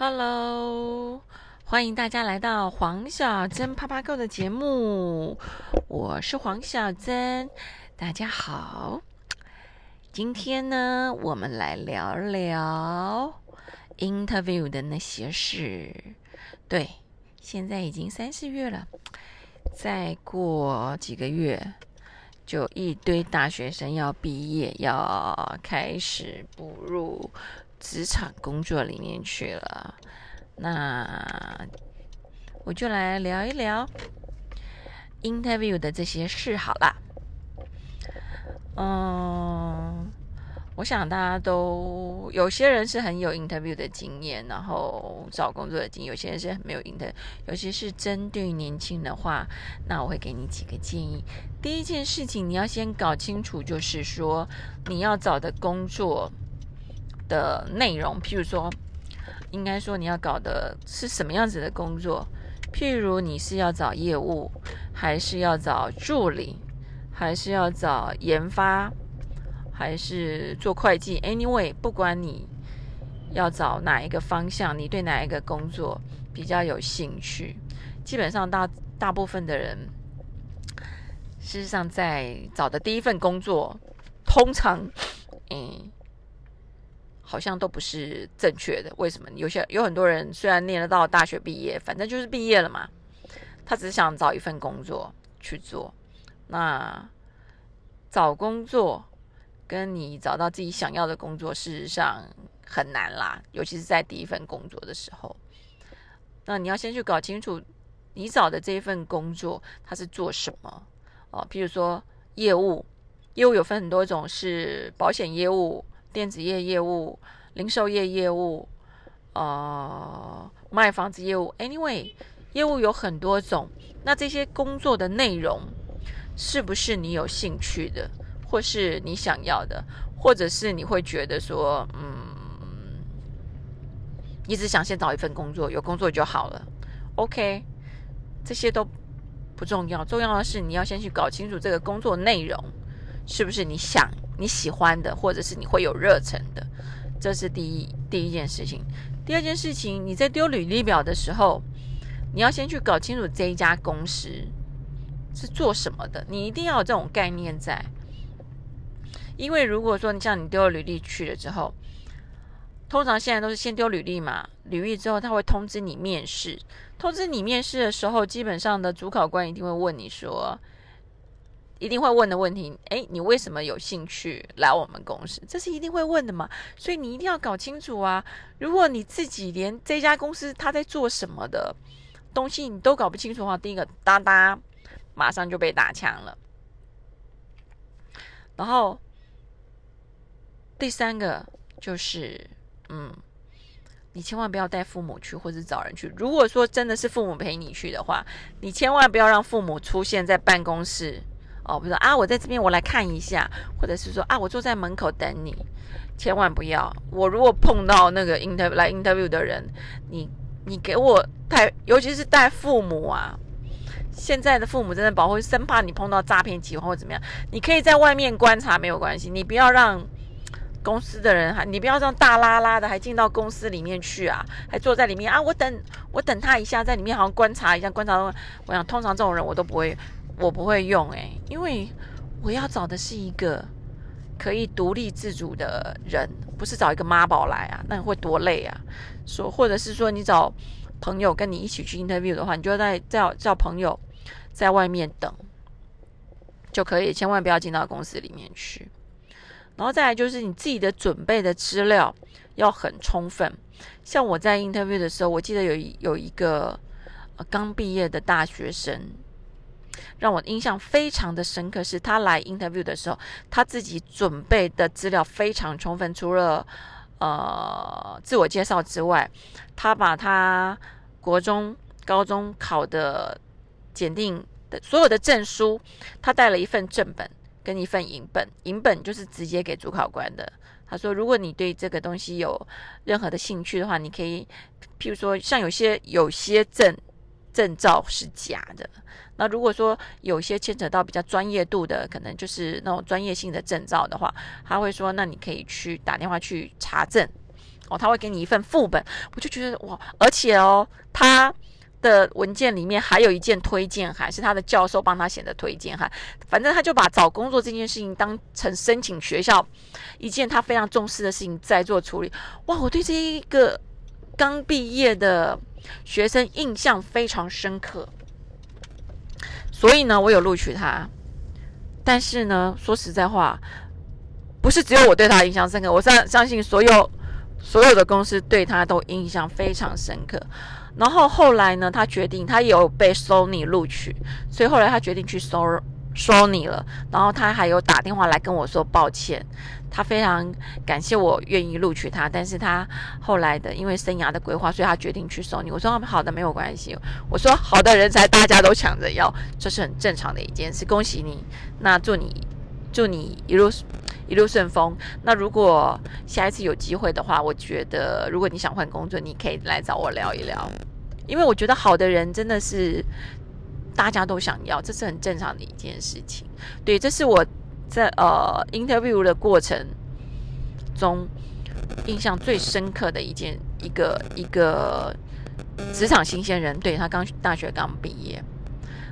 Hello，欢迎大家来到黄小珍啪啪购的节目，我是黄小珍，大家好。今天呢，我们来聊聊 interview 的那些事。对，现在已经三四月了，再过几个月，就一堆大学生要毕业，要开始步入。职场工作里面去了，那我就来聊一聊 interview 的这些事好了。嗯，我想大家都有些人是很有 interview 的经验，然后找工作的经验；有些人是没有 interview，尤其是针对年轻的话，那我会给你几个建议。第一件事情，你要先搞清楚，就是说你要找的工作。的内容，譬如说，应该说你要搞的是什么样子的工作？譬如你是要找业务，还是要找助理，还是要找研发，还是做会计？Anyway，不管你要找哪一个方向，你对哪一个工作比较有兴趣，基本上大大部分的人，事实上在找的第一份工作，通常，嗯。好像都不是正确的，为什么？有些有很多人虽然念得到大学毕业，反正就是毕业了嘛，他只是想找一份工作去做。那找工作跟你找到自己想要的工作，事实上很难啦，尤其是在第一份工作的时候。那你要先去搞清楚，你找的这一份工作它是做什么哦？譬如说业务，业务有分很多种，是保险业务。电子业业务、零售业业务、呃，卖房子业务，anyway，业务有很多种。那这些工作的内容是不是你有兴趣的，或是你想要的，或者是你会觉得说，嗯，你只想先找一份工作，有工作就好了。OK，这些都不重要，重要的是你要先去搞清楚这个工作内容是不是你想。你喜欢的，或者是你会有热忱的，这是第一第一件事情。第二件事情，你在丢履历表的时候，你要先去搞清楚这一家公司是做什么的。你一定要有这种概念在，因为如果说你像你丢了履历去了之后，通常现在都是先丢履历嘛，履历之后他会通知你面试。通知你面试的时候，基本上的主考官一定会问你说。一定会问的问题，哎，你为什么有兴趣来我们公司？这是一定会问的嘛？所以你一定要搞清楚啊！如果你自己连这家公司他在做什么的东西你都搞不清楚的话，第一个哒哒，马上就被打枪了。然后第三个就是，嗯，你千万不要带父母去，或者找人去。如果说真的是父母陪你去的话，你千万不要让父母出现在办公室。哦，比如说啊，我在这边，我来看一下，或者是说啊，我坐在门口等你，千万不要。我如果碰到那个 interview 来 interview 的人，你你给我带，尤其是带父母啊，现在的父母真的保护，生怕你碰到诈骗集团或怎么样。你可以在外面观察没有关系，你不要让公司的人还，你不要让大拉拉的还进到公司里面去啊，还坐在里面啊，我等我等他一下，在里面好像观察一下，观察。我想通常这种人我都不会。我不会用哎，因为我要找的是一个可以独立自主的人，不是找一个妈宝来啊，那会多累啊！说或者是说你找朋友跟你一起去 interview 的话，你就在叫叫朋友在外面等就可以，千万不要进到公司里面去。然后再来就是你自己的准备的资料要很充分。像我在 interview 的时候，我记得有有一个刚毕业的大学生。让我印象非常的深刻，是他来 interview 的时候，他自己准备的资料非常充分。除了呃自我介绍之外，他把他国中、高中考的检定的所有的证书，他带了一份正本跟一份银本，银本就是直接给主考官的。他说，如果你对这个东西有任何的兴趣的话，你可以，譬如说像有些有些证。证照是假的。那如果说有些牵扯到比较专业度的，可能就是那种专业性的证照的话，他会说，那你可以去打电话去查证，哦，他会给你一份副本，我就觉得哇，而且哦，他的文件里面还有一件推荐函，是他的教授帮他写的推荐函。反正他就把找工作这件事情当成申请学校一件他非常重视的事情在做处理。哇，我对这一个刚毕业的学生印象非常深刻，所以呢，我有录取他。但是呢，说实在话，不是只有我对他印象深刻，我相相信所有。所有的公司对他都印象非常深刻，然后后来呢，他决定他有被 Sony 录取，所以后来他决定去 Sony 了。然后他还有打电话来跟我说抱歉，他非常感谢我愿意录取他，但是他后来的因为生涯的规划，所以他决定去收你。我说好的，没有关系。我说好的人才大家都抢着要，这是很正常的一件事。恭喜你，那祝你祝你一路。一路顺风。那如果下一次有机会的话，我觉得如果你想换工作，你可以来找我聊一聊，因为我觉得好的人真的是大家都想要，这是很正常的一件事情。对，这是我在呃 interview 的过程中印象最深刻的一件一个一个职场新鲜人，对他刚大学刚毕业。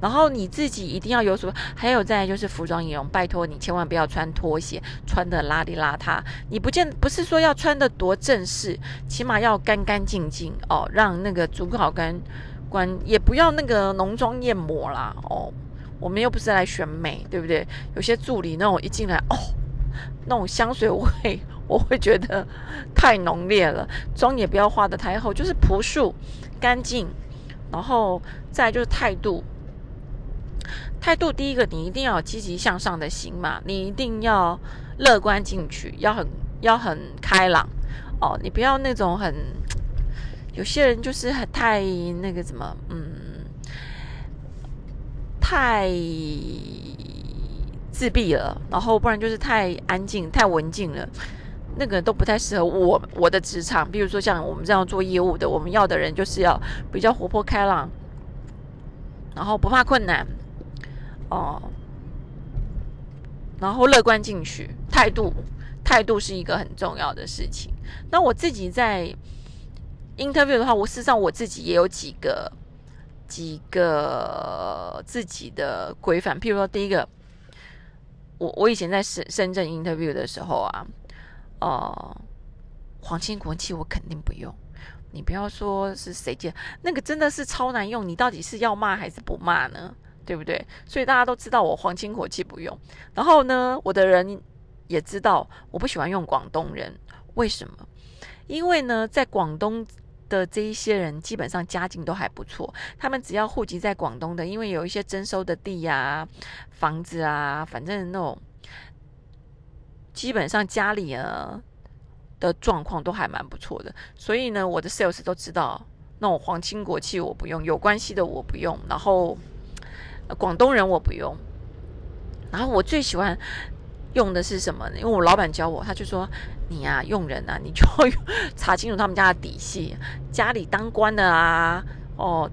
然后你自己一定要有所，还有再就是服装仪容，拜托你千万不要穿拖鞋，穿的邋里邋遢。你不见不是说要穿的多正式，起码要干干净净哦，让那个主考官官也不要那个浓妆艳抹啦哦。我们又不是来选美，对不对？有些助理那种一进来哦，那种香水味，我会觉得太浓烈了。妆也不要化的太厚，就是朴素干净，然后再就是态度。态度第一个，你一定要有积极向上的心嘛，你一定要乐观进取，要很要很开朗哦，你不要那种很，有些人就是很太那个什么，嗯，太自闭了，然后不然就是太安静、太文静了，那个都不太适合我我的职场。比如说像我们这样做业务的，我们要的人就是要比较活泼开朗，然后不怕困难。哦，然后乐观进取，态度态度是一个很重要的事情。那我自己在 interview 的话，我事实上我自己也有几个几个自己的规范。譬如说，第一个，我我以前在深深圳 interview 的时候啊，呃，皇亲国戚我肯定不用。你不要说是谁借，那个真的是超难用。你到底是要骂还是不骂呢？对不对？所以大家都知道我皇亲国戚不用。然后呢，我的人也知道我不喜欢用广东人。为什么？因为呢，在广东的这一些人基本上家境都还不错。他们只要户籍在广东的，因为有一些征收的地呀、房子啊，反正那种基本上家里啊的状况都还蛮不错的。所以呢，我的 sales 都知道那种皇亲国戚我不用，有关系的我不用。然后。广东人我不用，然后我最喜欢用的是什么呢？因为我老板教我，他就说你呀用人啊，你就 查清楚他们家的底细，家里当官的啊，哦，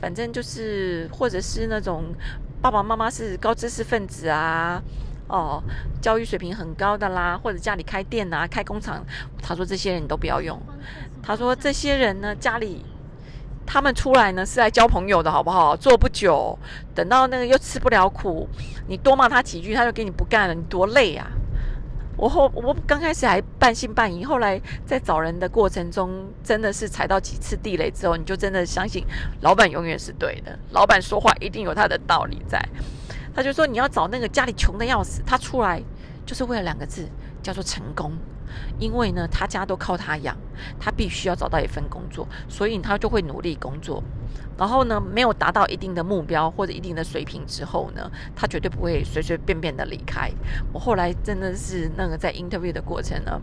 反正就是或者是那种爸爸妈妈是高知识分子啊，哦，教育水平很高的啦，或者家里开店啊、开工厂，他说这些人你都不要用，他说这些人呢家里。他们出来呢是来交朋友的，好不好？做不久，等到那个又吃不了苦，你多骂他几句，他就给你不干了，你多累啊！我后我刚开始还半信半疑，后来在找人的过程中，真的是踩到几次地雷之后，你就真的相信老板永远是对的，老板说话一定有他的道理在。他就说你要找那个家里穷的要死，他出来就是为了两个字，叫做成功。因为呢，他家都靠他养，他必须要找到一份工作，所以他就会努力工作。然后呢，没有达到一定的目标或者一定的水平之后呢，他绝对不会随随便便的离开。我后来真的是那个在 interview 的过程呢，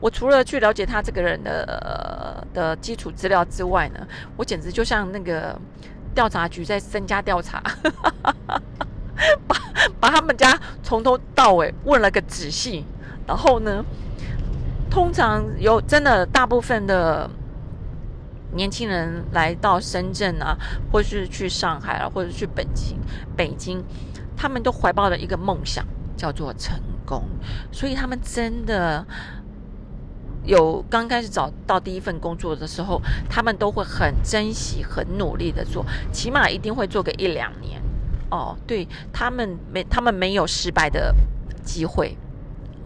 我除了去了解他这个人的的基础资料之外呢，我简直就像那个调查局在增加调查，把把他们家从头到尾问了个仔细，然后呢。通常有真的大部分的年轻人来到深圳啊，或是去上海啊，或者去北京，北京，他们都怀抱了一个梦想，叫做成功。所以他们真的有刚开始找到第一份工作的时候，他们都会很珍惜、很努力的做，起码一定会做个一两年。哦，对他们没，他们没有失败的机会，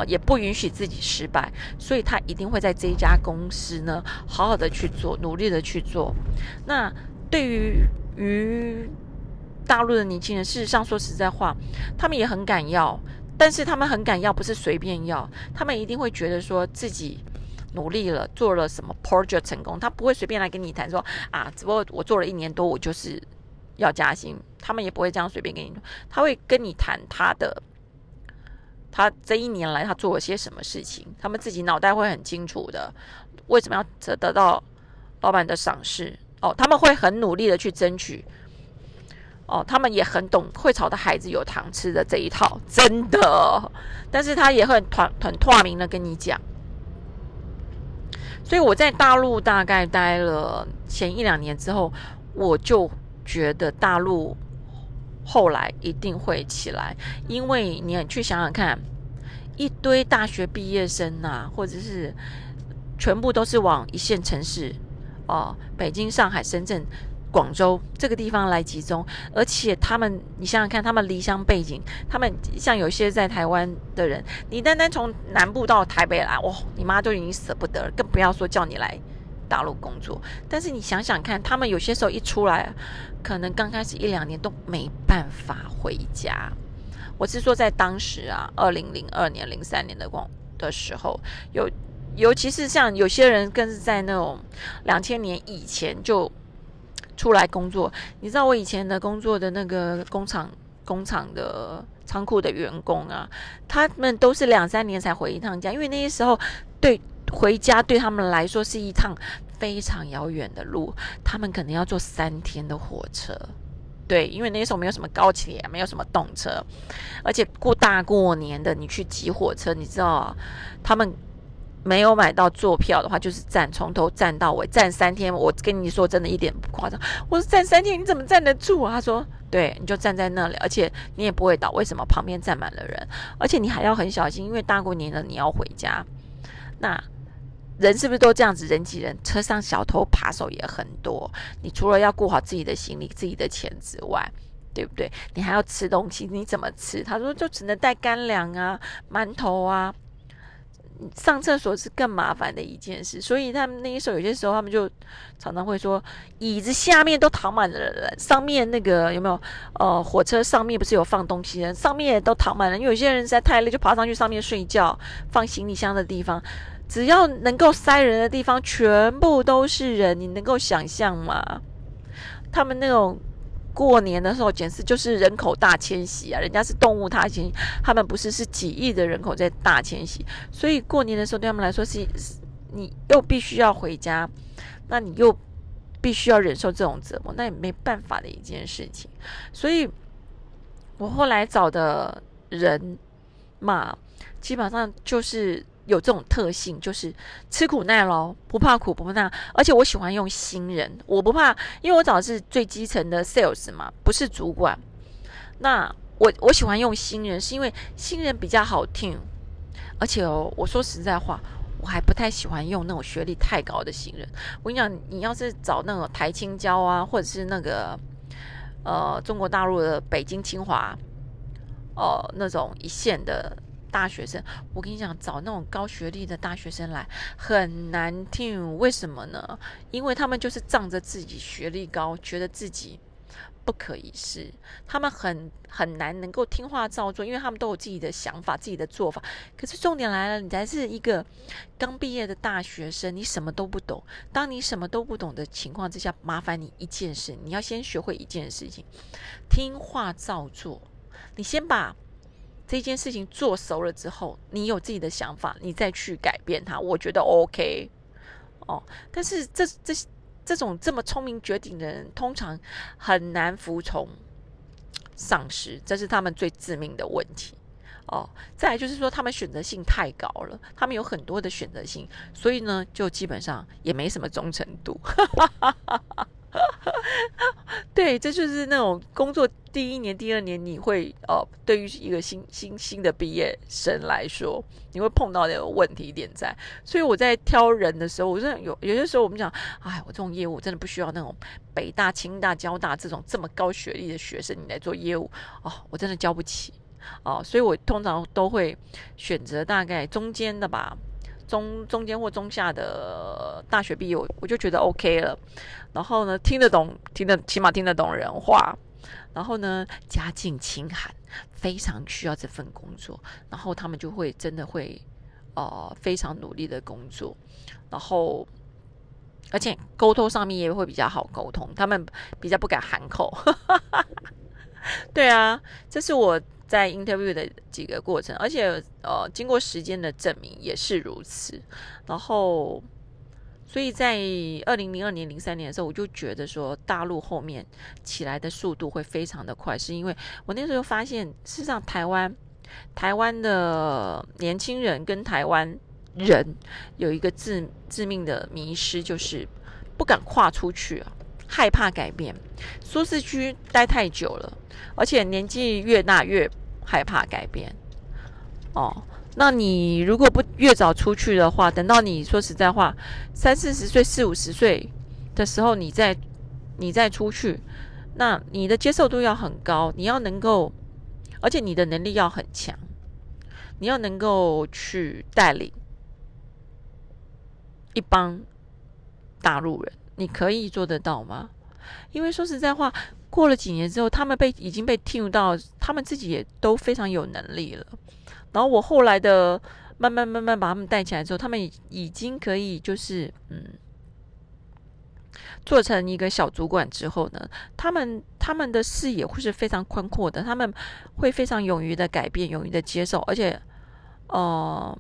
也不允许自己失败，所以他一定会在这一家公司呢，好好的去做，努力的去做。那对于于大陆的年轻人，事实上说实在话，他们也很敢要，但是他们很敢要，不是随便要，他们一定会觉得说自己努力了，做了什么 project 成功，他不会随便来跟你谈说啊，只不过我做了一年多，我就是。要加薪，他们也不会这样随便跟你，他会跟你谈他的，他这一年来他做了些什么事情，他们自己脑袋会很清楚的。为什么要得得到老板的赏识？哦，他们会很努力的去争取。哦，他们也很懂会炒的孩子有糖吃的这一套，真的。但是他也会很很透明的跟你讲。所以我在大陆大概待了前一两年之后，我就。觉得大陆后来一定会起来，因为你去想想看，一堆大学毕业生呐，或者是全部都是往一线城市哦，北京、上海、深圳、广州这个地方来集中，而且他们，你想想看，他们离乡背景，他们像有些在台湾的人，你单单从南部到台北来，哇，你妈都已经舍不得了，更不要说叫你来。大陆工作，但是你想想看，他们有些时候一出来，可能刚开始一两年都没办法回家。我是说，在当时啊，二零零二年、零三年的光的时候，有尤其是像有些人更是在那种两千年以前就出来工作。你知道我以前的工作的那个工厂、工厂的仓库的员工啊，他们都是两三年才回一趟家，因为那些时候对。回家对他们来说是一趟非常遥远的路，他们可能要坐三天的火车。对，因为那时候没有什么高铁，没有什么动车，而且过大过年的你去挤火车，你知道，他们没有买到坐票的话，就是站从头站到尾，站三天。我跟你说，真的一点不夸张。我说站三天，你怎么站得住啊？他说，对，你就站在那里，而且你也不会倒。为什么？旁边站满了人，而且你还要很小心，因为大过年的你要回家，那。人是不是都这样子？人挤人，车上小偷扒手也很多。你除了要顾好自己的行李、自己的钱之外，对不对？你还要吃东西，你怎么吃？他说就只能带干粮啊、馒头啊。上厕所是更麻烦的一件事，所以他们那时候有些时候他们就常常会说，椅子下面都躺满了人，上面那个有没有？呃，火车上面不是有放东西的，上面都躺满了。因为有些人实在太累，就爬上去上面睡觉，放行李箱的地方。只要能够塞人的地方，全部都是人，你能够想象吗？他们那种过年的时候，简直就是人口大迁徙啊！人家是动物大迁，他们不是是几亿的人口在大迁徙，所以过年的时候对他们来说是，你又必须要回家，那你又必须要忍受这种折磨，那也没办法的一件事情。所以我后来找的人嘛，基本上就是。有这种特性，就是吃苦耐劳，不怕苦不怕难。而且我喜欢用新人，我不怕，因为我找的是最基层的 sales 嘛，不是主管。那我我喜欢用新人，是因为新人比较好听。而且哦，我说实在话，我还不太喜欢用那种学历太高的新人。我跟你讲，你要是找那种台青交啊，或者是那个呃中国大陆的北京清华，哦那种一线的。大学生，我跟你讲，找那种高学历的大学生来很难听，为什么呢？因为他们就是仗着自己学历高，觉得自己不可一世，他们很很难能够听话照做，因为他们都有自己的想法、自己的做法。可是重点来了，你才是一个刚毕业的大学生，你什么都不懂。当你什么都不懂的情况之下，麻烦你一件事，你要先学会一件事情：听话照做。你先把。这件事情做熟了之后，你有自己的想法，你再去改变它，我觉得 OK 哦。但是这这这种这么聪明绝顶的人，通常很难服从上司，这是他们最致命的问题哦。再来就是说，他们选择性太高了，他们有很多的选择性，所以呢，就基本上也没什么忠诚度。对，这就是那种工作第一年、第二年，你会哦，对于一个新新新的毕业生来说，你会碰到的问题点在。所以我在挑人的时候，我真的有有些时候我们讲，哎，我这种业务真的不需要那种北大、清大、交大这种这么高学历的学生，你来做业务哦，我真的交不起哦。所以我通常都会选择大概中间的吧。中中间或中下的大学毕业，我我就觉得 OK 了。然后呢，听得懂，听得起码听得懂人话。然后呢，家境清寒，非常需要这份工作。然后他们就会真的会，呃，非常努力的工作。然后，而且沟通上面也会比较好沟通，他们比较不敢喊口。对啊，这是我。在 interview 的几个过程，而且呃，经过时间的证明也是如此。然后，所以在二零零二年、零三年的时候，我就觉得说，大陆后面起来的速度会非常的快，是因为我那时候发现，事实上台湾台湾的年轻人跟台湾人有一个致致命的迷失，就是不敢跨出去。害怕改变，舒适区待太久了，而且年纪越大越害怕改变。哦，那你如果不越早出去的话，等到你说实在话，三四十岁、四五十岁的时候，你再你再出去，那你的接受度要很高，你要能够，而且你的能力要很强，你要能够去带领一帮大陆人。你可以做得到吗？因为说实在话，过了几年之后，他们被已经被听到，他们自己也都非常有能力了。然后我后来的慢慢慢慢把他们带起来之后，他们已已经可以就是嗯，做成一个小主管之后呢，他们他们的视野会是非常宽阔的，他们会非常勇于的改变，勇于的接受，而且呃。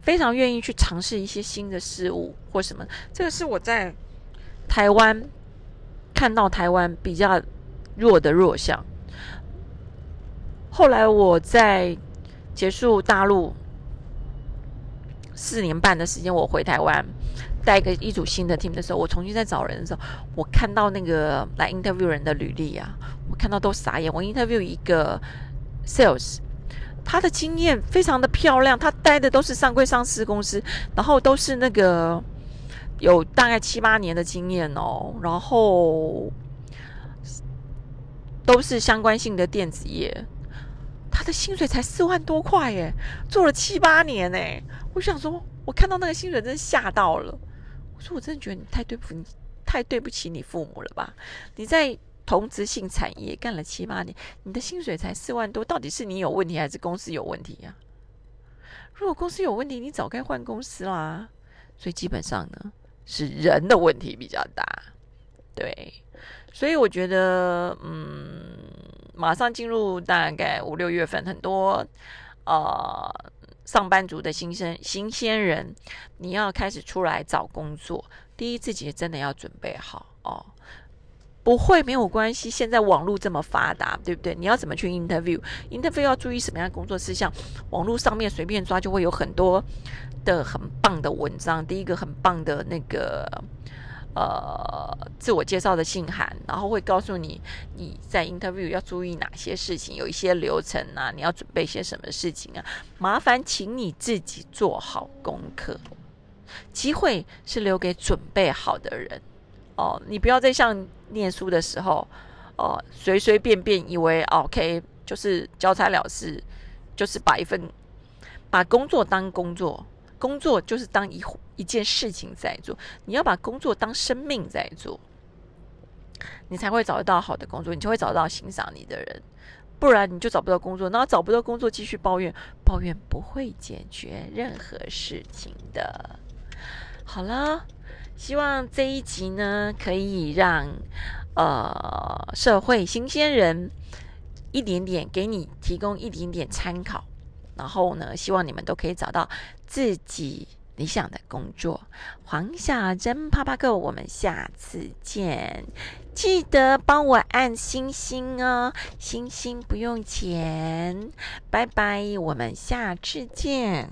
非常愿意去尝试一些新的事物或什么，这个是我在台湾看到台湾比较弱的弱项。后来我在结束大陆四年半的时间，我回台湾带个一组新的 team 的时候，我重新在找人的时候，我看到那个来 interview 人的履历啊，我看到都傻眼。我 interview 一个 sales。他的经验非常的漂亮，他待的都是上柜上市公司，然后都是那个有大概七八年的经验哦，然后都是相关性的电子业，他的薪水才四万多块耶，做了七八年呢，我想说，我看到那个薪水真的吓到了，我说我真的觉得你太对不你太对不起你父母了吧，你在。同质性产业干了七八年，你的薪水才四万多，到底是你有问题还是公司有问题呀？如果公司有问题，你早该换公司啦。所以基本上呢，是人的问题比较大。对，所以我觉得，嗯，马上进入大概五六月份，很多呃上班族的新生新鲜人，你要开始出来找工作，第一自己真的要准备好哦。不会没有关系，现在网络这么发达，对不对？你要怎么去 interview？interview 要注意什么样的工作事项？网络上面随便抓就会有很多的很棒的文章。第一个很棒的那个呃自我介绍的信函，然后会告诉你你在 interview 要注意哪些事情，有一些流程啊，你要准备些什么事情啊？麻烦请你自己做好功课，机会是留给准备好的人。哦，你不要再像念书的时候，哦，随随便便以为 OK 就是交差了事，就是把一份把工作当工作，工作就是当一一件事情在做。你要把工作当生命在做，你才会找得到好的工作，你就会找到欣赏你的人。不然你就找不到工作，然后找不到工作继续抱怨，抱怨不会解决任何事情的。好了。希望这一集呢，可以让呃社会新鲜人一点点给你提供一点点参考，然后呢，希望你们都可以找到自己理想的工作。黄小珍啪啪哥，我们下次见，记得帮我按星星哦，星星不用钱，拜拜，我们下次见。